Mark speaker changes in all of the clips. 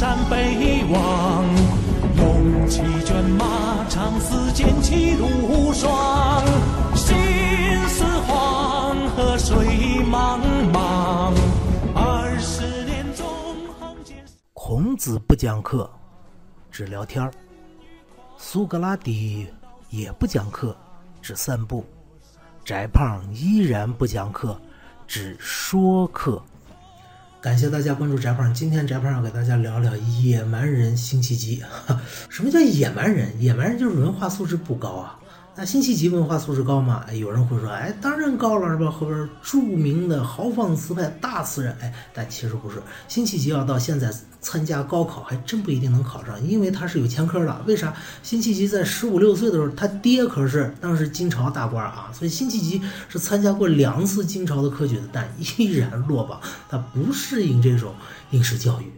Speaker 1: 山北望，龙骑卷马，长嘶剑气如霜。心似黄河水茫茫，二十年纵横间。
Speaker 2: 孔子不讲课，只聊天儿；苏格拉底也不讲课，只散步；翟胖依然不讲课，只说课。感谢大家关注翟胖，今天翟胖要给大家聊聊野蛮人辛弃疾。什么叫野蛮人？野蛮人就是文化素质不高啊。那辛弃疾文化素质高吗？哎，有人会说，哎，当然高了，是吧？后边著名的豪放词派大词人，哎，但其实不是。辛弃疾要到现在参加高考，还真不一定能考上，因为他是有前科的。为啥？辛弃疾在十五六岁的时候，他爹可是当时金朝大官啊，所以辛弃疾是参加过两次金朝的科举的，但依然落榜，他不适应这种应试教育。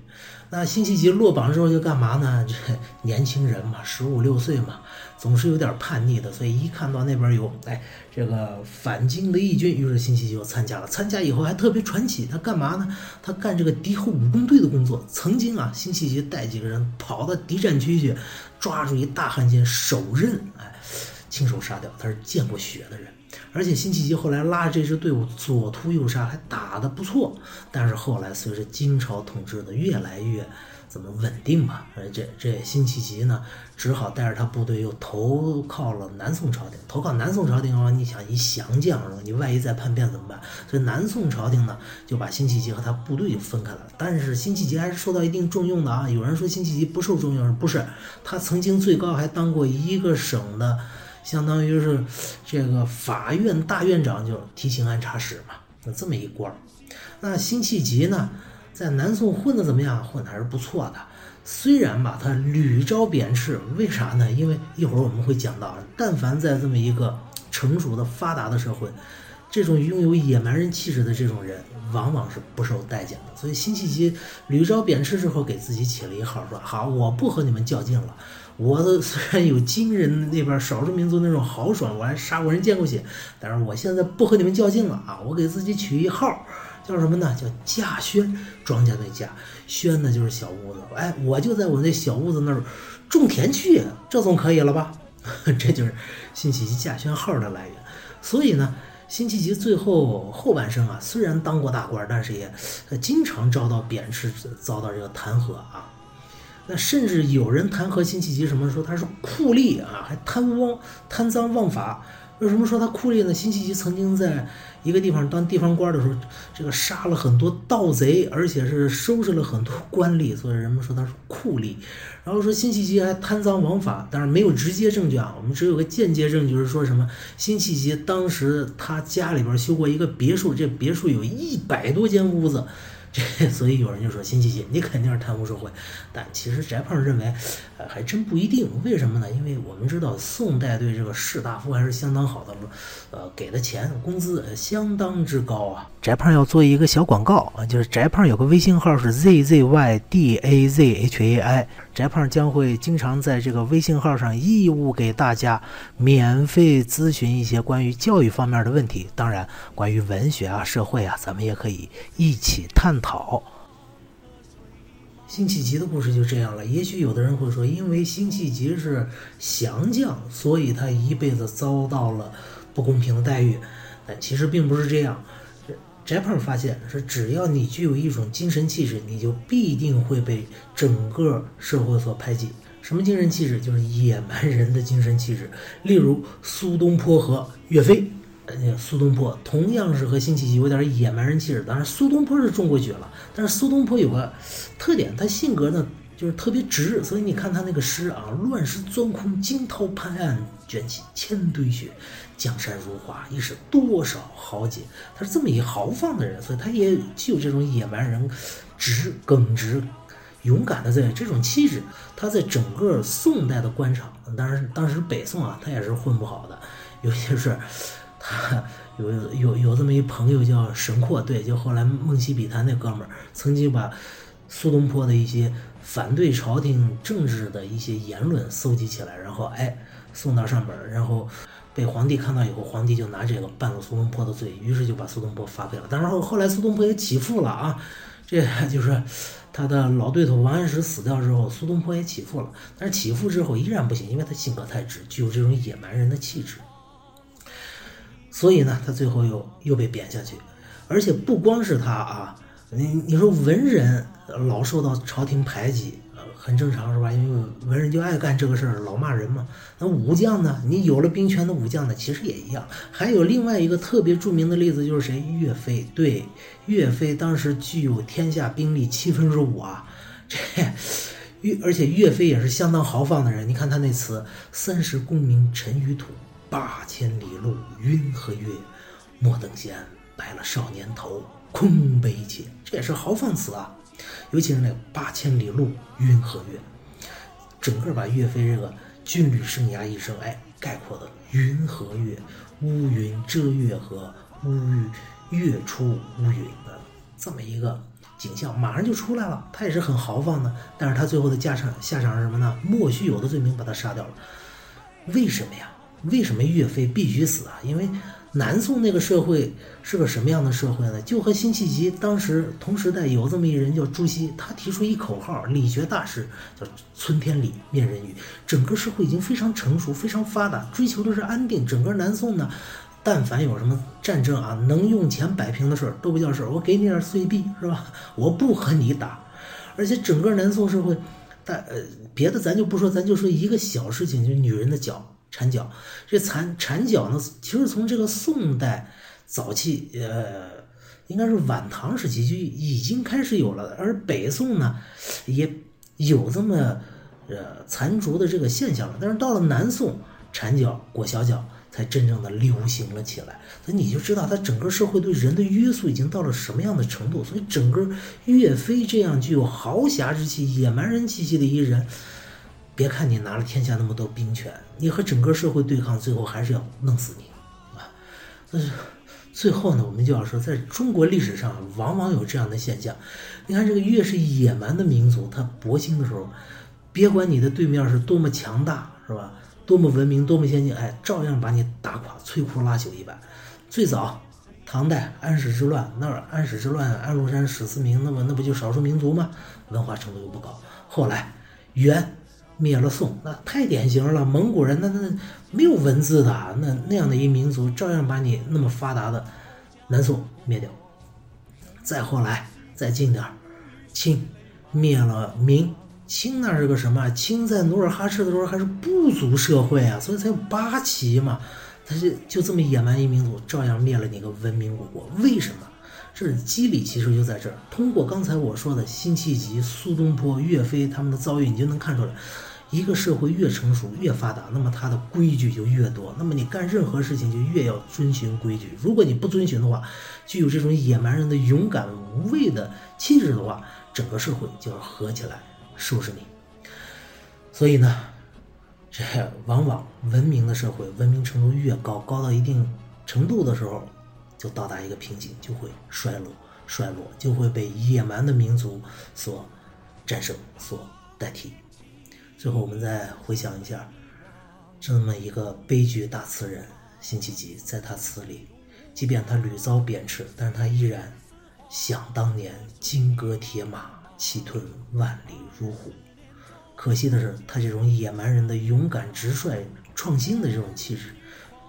Speaker 2: 那辛弃疾落榜之后就干嘛呢？这年轻人嘛，十五六岁嘛，总是有点叛逆的，所以一看到那边有哎这个反京的义军，于是辛弃疾就参加了。参加以后还特别传奇，他干嘛呢？他干这个敌后武工队的工作。曾经啊，辛弃疾带几个人跑到敌占区去，抓住一大汉奸手刃，哎，亲手杀掉。他是见过血的人。而且辛弃疾后来拉着这支队伍左突右杀，还打得不错。但是后来随着金朝统治的越来越怎么稳定吧，而这这辛弃疾呢，只好带着他部队又投靠了南宋朝廷。投靠南宋朝廷的话，你想一降将，你万一再叛变怎么办？所以南宋朝廷呢，就把辛弃疾和他部队就分开了。但是辛弃疾还是受到一定重用的啊。有人说辛弃疾不受重用，不是，他曾经最高还当过一个省的。相当于是这个法院大院长，就提刑案查使嘛，那这么一官。那辛弃疾呢，在南宋混的怎么样？混的还是不错的。虽然吧，他屡遭贬斥，为啥呢？因为一会儿我们会讲到，但凡在这么一个成熟的发达的社会，这种拥有野蛮人气质的这种人，往往是不受待见的。所以辛弃疾屡遭贬斥之后，给自己起了一号，说好，我不和你们较劲了。我虽然有金人那边少数民族那种豪爽，我还杀过人、见过血，但是我现在不和你们较劲了啊！我给自己取一号，叫什么呢？叫稼轩，庄稼的稼，轩呢就是小屋子。哎，我就在我那小屋子那儿种田去，这总可以了吧？这就是辛弃疾稼轩号的来源。所以呢，辛弃疾最后后半生啊，虽然当过大官，但是也经常遭到贬斥，遭到这个弹劾啊。那甚至有人弹劾辛弃疾，什么说他是酷吏啊，还贪污贪赃枉法。为什么说他酷吏呢？辛弃疾曾经在一个地方当地方官的时候，这个杀了很多盗贼，而且是收拾了很多官吏，所以人们说他是酷吏。然后说辛弃疾还贪赃枉法，但是没有直接证据啊，我们只有个间接证据，就是说什么辛弃疾当时他家里边修过一个别墅，这别墅有一百多间屋子。这 所以有人就说辛弃疾你肯定是贪污受贿，但其实翟胖认为，呃还真不一定。为什么呢？因为我们知道宋代对这个士大夫还是相当好的，呃给的钱工资相当之高啊。翟胖要做一个小广告啊，就是翟胖有个微信号是 zzydazhai，翟胖将会经常在这个微信号上义务给大家免费咨询一些关于教育方面的问题，当然关于文学啊、社会啊，咱们也可以一起探。讨辛弃疾的故事就这样了。也许有的人会说，因为辛弃疾是降将，所以他一辈子遭到了不公平的待遇。但其实并不是这样。翟胖发现，是只要你具有一种精神气质，你就必定会被整个社会所排挤。什么精神气质？就是野蛮人的精神气质。例如苏东坡和岳飞。苏东坡同样是和辛弃疾有点野蛮人气质，当然苏东坡是中过举了，但是苏东坡有个特点，他性格呢就是特别直，所以你看他那个诗啊，“乱石钻空，惊涛拍岸，卷起千堆雪，江山如画，一时多少豪杰。”他是这么一豪放的人，所以他也具有这种野蛮人直、耿直、勇敢的这这种气质。他在整个宋代的官场，当然当时北宋啊，他也是混不好的，尤其是。他 有有有这么一朋友叫沈括，对，就后来梦溪笔谈那哥们儿，曾经把苏东坡的一些反对朝廷政治的一些言论搜集起来，然后哎送到上边，然后被皇帝看到以后，皇帝就拿这个办了苏东坡的罪，于是就把苏东坡发配了。当然后后来苏东坡也起复了啊，这就是他的老对头王安石死掉之后，苏东坡也起复了，但是起复之后依然不行，因为他性格太直，具有这种野蛮人的气质，所以呢，他最后又又被贬下去，而且不光是他啊，你你说文人老受到朝廷排挤。很正常是吧？因为文人就爱干这个事儿，老骂人嘛。那武将呢？你有了兵权的武将呢，其实也一样。还有另外一个特别著名的例子，就是谁？岳飞。对，岳飞当时具有天下兵力七分之五啊。这岳，而且岳飞也是相当豪放的人。你看他那词：“三十功名尘与土，八千里路云和月。莫等闲，白了少年头，空悲切。”这也是豪放词啊。尤其是那八千里路云和月，整个把岳飞这个军旅生涯一生，哎，概括的云和月，乌云遮月和乌月出乌云的这么一个景象，马上就出来了。他也是很豪放的，但是他最后的下场下场是什么呢？莫须有的罪名把他杀掉了。为什么呀？为什么岳飞必须死啊？因为。南宋那个社会是个什么样的社会呢？就和辛弃疾当时同时代有这么一人叫朱熹，他提出一口号，理学大师叫“存天理，灭人欲”。整个社会已经非常成熟、非常发达，追求的是安定。整个南宋呢，但凡有什么战争啊，能用钱摆平的事儿都不叫事儿。我给你点碎币是吧？我不和你打。而且整个南宋社会，但呃别的咱就不说，咱就说一个小事情，就是女人的脚。缠脚，这缠缠脚呢，其实从这个宋代早期，呃，应该是晚唐时期就已经开始有了，而北宋呢，也有这么呃残烛的这个现象了。但是到了南宋，缠脚裹小脚才真正的流行了起来。所以你就知道，他整个社会对人的约束已经到了什么样的程度。所以整个岳飞这样具有豪侠之气、野蛮人气息的一人。别看你拿了天下那么多兵权，你和整个社会对抗，最后还是要弄死你，啊！但是最后呢，我们就要说，在中国历史上，往往有这样的现象。你看，这个越是野蛮的民族，他搏心的时候，别管你的对面是多么强大，是吧？多么文明，多么先进，哎，照样把你打垮，摧枯拉朽一般。最早唐代安史之乱，那安史之乱，安禄山、史思明，那么那不就少数民族吗？文化程度又不高。后来元。灭了宋，那太典型了。蒙古人那那没有文字的，那那样的一民族，照样把你那么发达的南宋灭掉。再后来再近点儿，清灭了明。清那是个什么？清在努尔哈赤的时候还是部族社会啊，所以才有八旗嘛。他就就这么野蛮一民族，照样灭了你个文明古国。为什么？这是机理，其实就在这儿。通过刚才我说的辛弃疾、苏东坡、岳飞他们的遭遇，你就能看出来，一个社会越成熟、越发达，那么它的规矩就越多。那么你干任何事情就越要遵循规矩。如果你不遵循的话，具有这种野蛮人的勇敢无畏的气质的话，整个社会就要合起来收拾你。所以呢，这往往文明的社会，文明程度越高，高到一定程度的时候。就到达一个瓶颈，就会衰落，衰落就会被野蛮的民族所战胜、所代替。最后，我们再回想一下，这么一个悲剧大词人辛弃疾，在他词里，即便他屡遭贬斥，但是他依然想当年金戈铁马，气吞万里如虎。可惜的是，他这种野蛮人的勇敢、直率、创新的这种气质，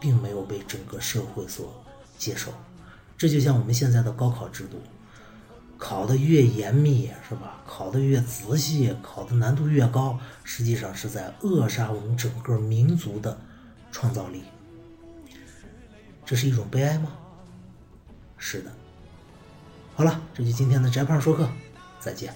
Speaker 2: 并没有被整个社会所。接受，这就像我们现在的高考制度，考的越严密是吧？考的越仔细，考的难度越高，实际上是在扼杀我们整个民族的创造力。这是一种悲哀吗？是的。好了，这就今天的宅胖说课，再见。